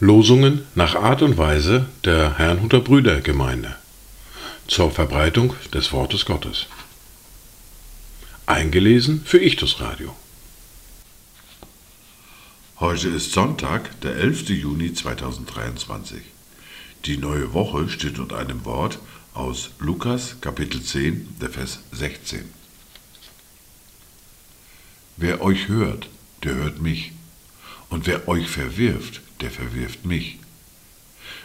Losungen nach Art und Weise der Herrnhuter Brüdergemeinde zur Verbreitung des Wortes Gottes. Eingelesen für Ichtus Radio. Heute ist Sonntag, der 11. Juni 2023. Die neue Woche steht unter einem Wort aus Lukas Kapitel 10, der Vers 16. Wer euch hört, der hört mich. Und wer euch verwirft, der verwirft mich.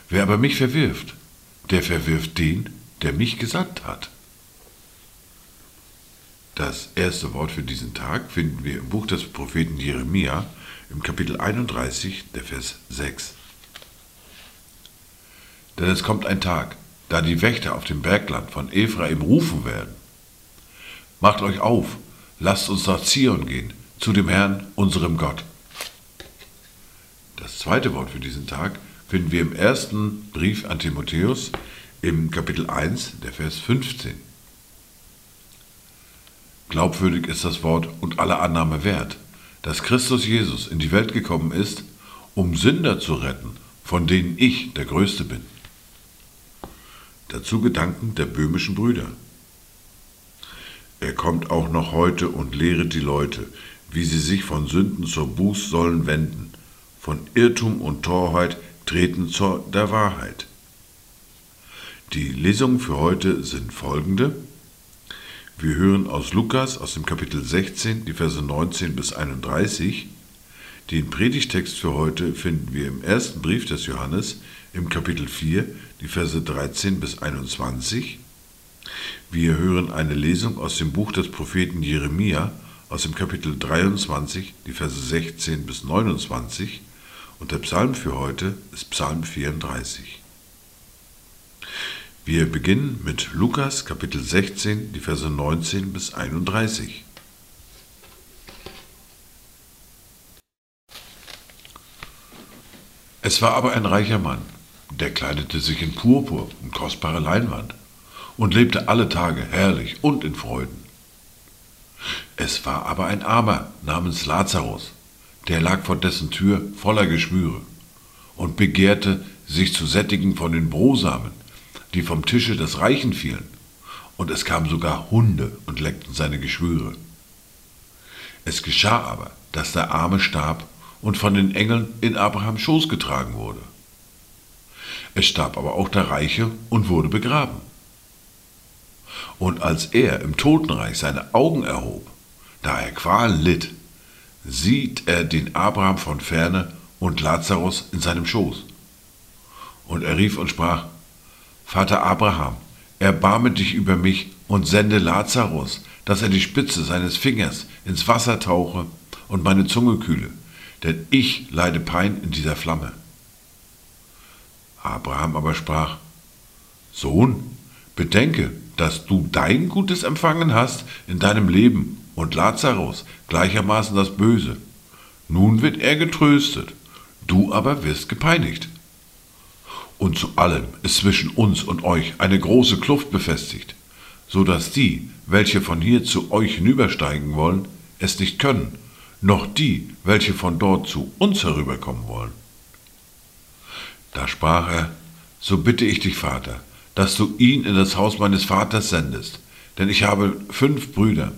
Wer aber mich verwirft, der verwirft den, der mich gesandt hat. Das erste Wort für diesen Tag finden wir im Buch des Propheten Jeremia im Kapitel 31, der Vers 6. Denn es kommt ein Tag, da die Wächter auf dem Bergland von Ephraim rufen werden. Macht euch auf, lasst uns nach Zion gehen, zu dem Herrn, unserem Gott. Das zweite Wort für diesen Tag finden wir im ersten Brief an Timotheus im Kapitel 1, der Vers 15. Glaubwürdig ist das Wort und alle Annahme wert, dass Christus Jesus in die Welt gekommen ist, um Sünder zu retten, von denen ich der Größte bin. Dazu Gedanken der böhmischen Brüder. Er kommt auch noch heute und lehret die Leute, wie sie sich von Sünden zur Buß sollen wenden, von Irrtum und Torheit treten zur der Wahrheit. Die Lesungen für heute sind folgende. Wir hören aus Lukas aus dem Kapitel 16 die Verse 19 bis 31. Den Predigtext für heute finden wir im ersten Brief des Johannes im Kapitel 4 die Verse 13 bis 21. Wir hören eine Lesung aus dem Buch des Propheten Jeremia aus dem Kapitel 23 die Verse 16 bis 29 und der Psalm für heute ist Psalm 34. Wir beginnen mit Lukas Kapitel 16, die Verse 19 bis 31. Es war aber ein reicher Mann, der kleidete sich in Purpur und kostbare Leinwand und lebte alle Tage herrlich und in Freuden. Es war aber ein Armer namens Lazarus, der lag vor dessen Tür voller Geschwüre und begehrte, sich zu sättigen von den Brosamen, die vom Tische des Reichen fielen, und es kamen sogar Hunde und leckten seine Geschwüre. Es geschah aber, dass der Arme starb und von den Engeln in Abrahams Schoß getragen wurde. Es starb aber auch der Reiche und wurde begraben. Und als er im Totenreich seine Augen erhob, da er Qualen litt, sieht er den Abraham von ferne und Lazarus in seinem Schoß. Und er rief und sprach, Vater Abraham, erbarme dich über mich und sende Lazarus, dass er die Spitze seines Fingers ins Wasser tauche und meine Zunge kühle, denn ich leide Pein in dieser Flamme. Abraham aber sprach, Sohn, bedenke, dass du dein Gutes empfangen hast in deinem Leben und Lazarus gleichermaßen das Böse. Nun wird er getröstet, du aber wirst gepeinigt. Und zu allem ist zwischen uns und euch eine große Kluft befestigt, so dass die, welche von hier zu euch hinübersteigen wollen, es nicht können, noch die, welche von dort zu uns herüberkommen wollen. Da sprach er, so bitte ich dich, Vater, dass du ihn in das Haus meines Vaters sendest, denn ich habe fünf Brüder,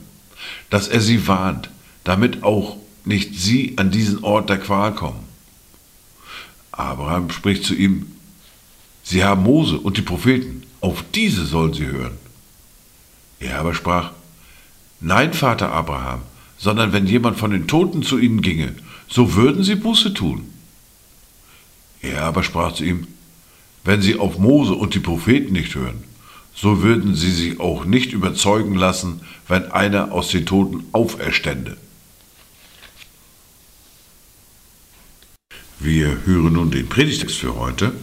dass er sie warnt, damit auch nicht sie an diesen Ort der Qual kommen. Abraham spricht zu ihm, Sie haben Mose und die Propheten, auf diese sollen sie hören. Er aber sprach, Nein, Vater Abraham, sondern wenn jemand von den Toten zu ihnen ginge, so würden sie Buße tun. Er aber sprach zu ihm, Wenn sie auf Mose und die Propheten nicht hören, so würden sie sich auch nicht überzeugen lassen, wenn einer aus den Toten auferstände. Wir hören nun den Predigtext für heute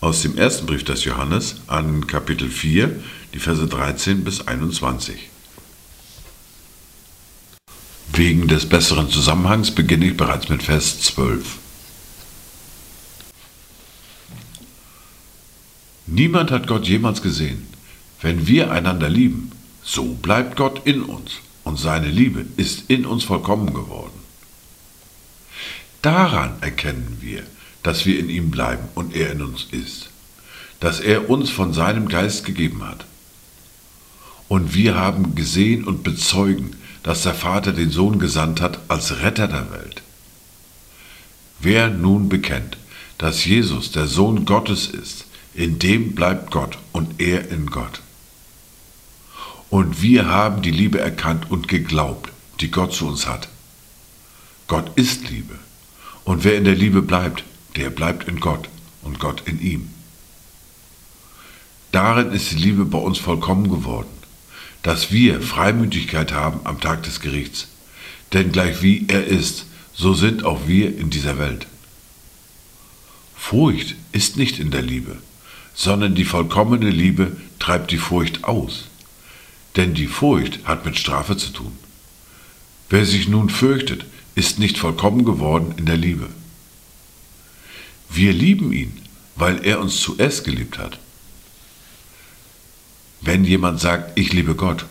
aus dem ersten Brief des Johannes an Kapitel 4, die Verse 13 bis 21. Wegen des besseren Zusammenhangs beginne ich bereits mit Vers 12. Niemand hat Gott jemals gesehen. Wenn wir einander lieben, so bleibt Gott in uns und seine Liebe ist in uns vollkommen geworden. Daran erkennen wir, dass wir in ihm bleiben und er in uns ist, dass er uns von seinem Geist gegeben hat. Und wir haben gesehen und bezeugen, dass der Vater den Sohn gesandt hat als Retter der Welt. Wer nun bekennt, dass Jesus der Sohn Gottes ist, in dem bleibt Gott und er in Gott. Und wir haben die Liebe erkannt und geglaubt, die Gott zu uns hat. Gott ist Liebe. Und wer in der Liebe bleibt, der bleibt in Gott und Gott in ihm. Darin ist die Liebe bei uns vollkommen geworden, dass wir Freimütigkeit haben am Tag des Gerichts. Denn gleich wie er ist, so sind auch wir in dieser Welt. Furcht ist nicht in der Liebe, sondern die vollkommene Liebe treibt die Furcht aus. Denn die Furcht hat mit Strafe zu tun. Wer sich nun fürchtet, ist nicht vollkommen geworden in der Liebe. Wir lieben ihn, weil er uns zuerst geliebt hat. Wenn jemand sagt, ich liebe Gott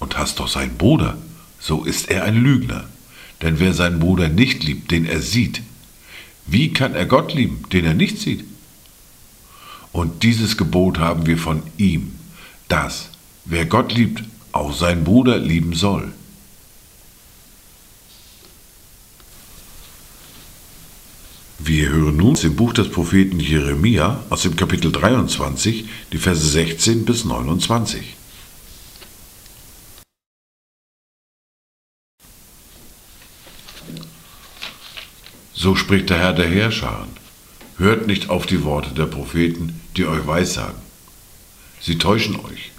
und hasst doch seinen Bruder, so ist er ein Lügner. Denn wer seinen Bruder nicht liebt, den er sieht, wie kann er Gott lieben, den er nicht sieht? Und dieses Gebot haben wir von ihm, dass wer Gott liebt, auch seinen Bruder lieben soll. Wir hören nun im Buch des Propheten Jeremia aus dem Kapitel 23, die Verse 16 bis 29. So spricht der Herr der Herrscher. Hört nicht auf die Worte der Propheten, die euch weissagen. Sie täuschen euch.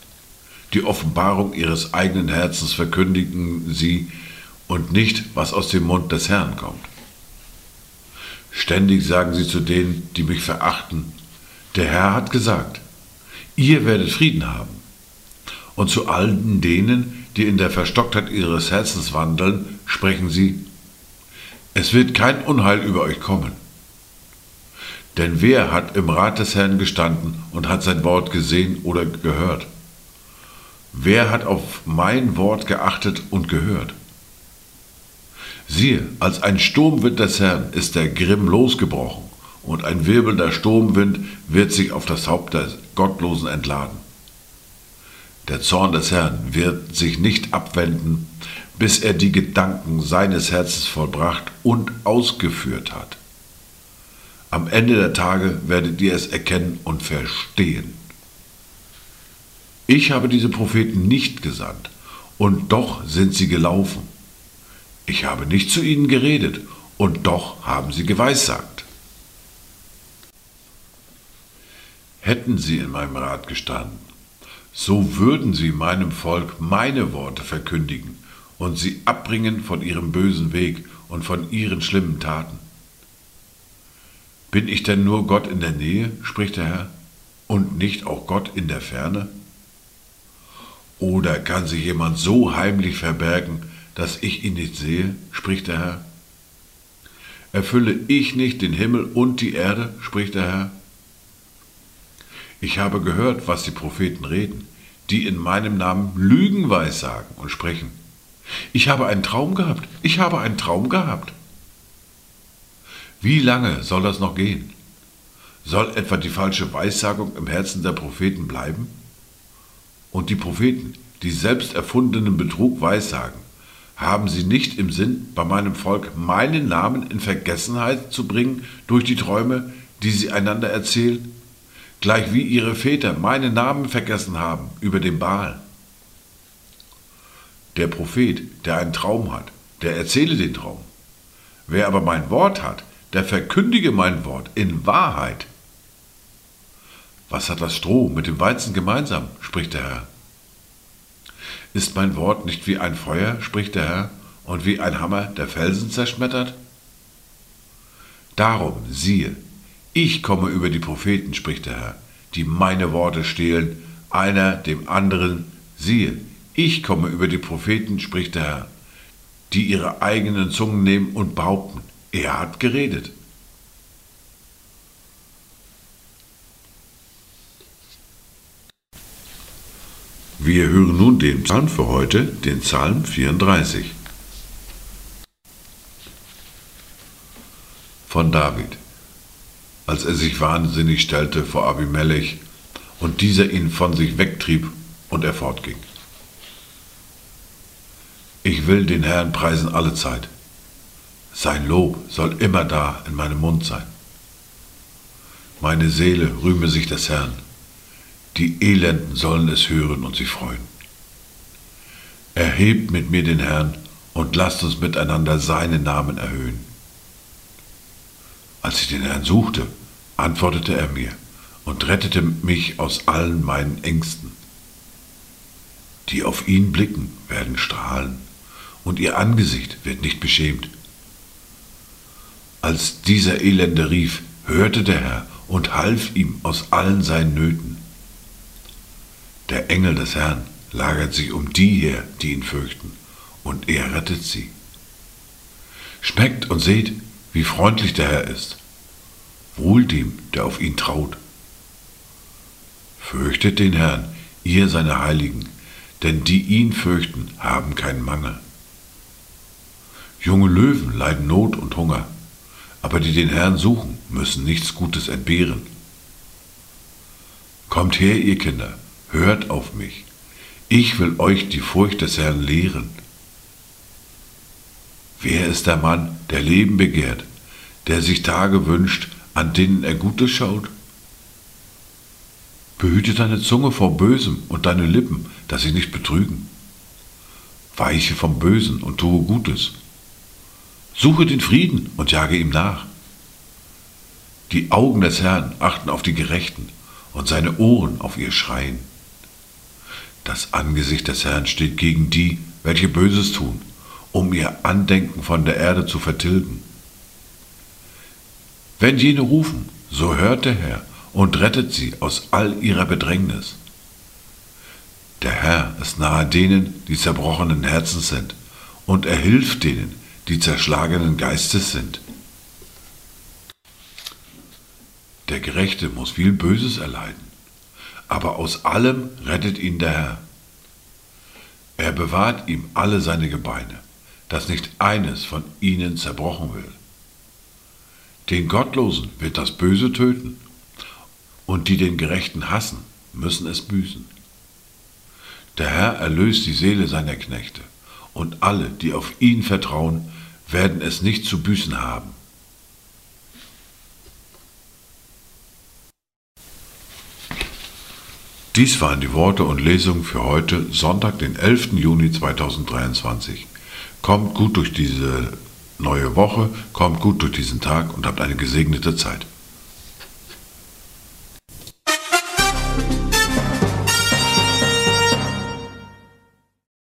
Die Offenbarung ihres eigenen Herzens verkündigen sie und nicht, was aus dem Mund des Herrn kommt. Ständig sagen sie zu denen, die mich verachten, der Herr hat gesagt, ihr werdet Frieden haben. Und zu allen denen, die in der Verstocktheit ihres Herzens wandeln, sprechen sie, es wird kein Unheil über euch kommen. Denn wer hat im Rat des Herrn gestanden und hat sein Wort gesehen oder gehört? Wer hat auf mein Wort geachtet und gehört? Siehe, als ein Sturmwind des Herrn ist der Grimm losgebrochen, und ein wirbelnder Sturmwind wird sich auf das Haupt der Gottlosen entladen. Der Zorn des Herrn wird sich nicht abwenden, bis er die Gedanken seines Herzens vollbracht und ausgeführt hat. Am Ende der Tage werdet ihr es erkennen und verstehen. Ich habe diese Propheten nicht gesandt, und doch sind sie gelaufen. Ich habe nicht zu ihnen geredet, und doch haben sie geweissagt. Hätten sie in meinem Rat gestanden, so würden sie meinem Volk meine Worte verkündigen und sie abbringen von ihrem bösen Weg und von ihren schlimmen Taten. Bin ich denn nur Gott in der Nähe, spricht der Herr, und nicht auch Gott in der Ferne? Oder kann sich jemand so heimlich verbergen, dass ich ihn nicht sehe, spricht der Herr? Erfülle ich nicht den Himmel und die Erde, spricht der Herr? Ich habe gehört, was die Propheten reden, die in meinem Namen Lügen weissagen und sprechen. Ich habe einen Traum gehabt, ich habe einen Traum gehabt. Wie lange soll das noch gehen? Soll etwa die falsche Weissagung im Herzen der Propheten bleiben? Und die Propheten, die selbst erfundenen Betrug weissagen, haben sie nicht im Sinn, bei meinem Volk meinen Namen in Vergessenheit zu bringen durch die Träume, die sie einander erzählen, gleich wie ihre Väter meinen Namen vergessen haben über den Baal? Der Prophet, der einen Traum hat, der erzähle den Traum. Wer aber mein Wort hat, der verkündige mein Wort in Wahrheit. Was hat das Stroh mit dem Weizen gemeinsam, spricht der Herr. Ist mein Wort nicht wie ein Feuer, spricht der Herr, und wie ein Hammer, der Felsen zerschmettert? Darum, siehe, ich komme über die Propheten, spricht der Herr, die meine Worte stehlen, einer dem anderen, siehe, ich komme über die Propheten, spricht der Herr, die ihre eigenen Zungen nehmen und behaupten, er hat geredet. Wir hören nun den Psalm für heute, den Psalm 34. Von David. Als er sich wahnsinnig stellte vor Abimelech und dieser ihn von sich wegtrieb und er fortging. Ich will den Herrn preisen alle Zeit. Sein Lob soll immer da in meinem Mund sein. Meine Seele rühme sich des Herrn. Die Elenden sollen es hören und sich freuen. Erhebt mit mir den Herrn und lasst uns miteinander seinen Namen erhöhen. Als ich den Herrn suchte, antwortete er mir und rettete mich aus allen meinen Ängsten. Die auf ihn blicken, werden strahlen, und ihr Angesicht wird nicht beschämt. Als dieser Elende rief, hörte der Herr und half ihm aus allen seinen Nöten. Der Engel des Herrn lagert sich um die her, die ihn fürchten, und er rettet sie. Schmeckt und seht, wie freundlich der Herr ist. Wohl dem, der auf ihn traut. Fürchtet den Herrn, ihr seine Heiligen, denn die ihn fürchten, haben keinen Mangel. Junge Löwen leiden Not und Hunger, aber die den Herrn suchen, müssen nichts Gutes entbehren. Kommt her, ihr Kinder, hört auf mich. Ich will euch die Furcht des Herrn lehren. Wer ist der Mann, der Leben begehrt, der sich Tage wünscht, an denen er Gutes schaut? Behüte deine Zunge vor Bösem und deine Lippen, dass sie nicht betrügen. Weiche vom Bösen und tue Gutes. Suche den Frieden und jage ihm nach. Die Augen des Herrn achten auf die Gerechten und seine Ohren auf ihr Schreien. Das Angesicht des Herrn steht gegen die, welche Böses tun, um ihr Andenken von der Erde zu vertilgen. Wenn jene rufen, so hört der Herr und rettet sie aus all ihrer Bedrängnis. Der Herr ist nahe denen, die zerbrochenen Herzens sind, und er hilft denen, die zerschlagenen Geistes sind. Der Gerechte muss viel Böses erleiden, aber aus allem rettet ihn der Herr. Er bewahrt ihm alle seine Gebeine, dass nicht eines von ihnen zerbrochen will. Den Gottlosen wird das Böse töten, und die den Gerechten hassen, müssen es büßen. Der Herr erlöst die Seele seiner Knechte, und alle, die auf ihn vertrauen, werden es nicht zu büßen haben. Dies waren die Worte und Lesungen für heute, Sonntag, den 11. Juni 2023. Kommt gut durch diese neue Woche, kommt gut durch diesen Tag und habt eine gesegnete Zeit.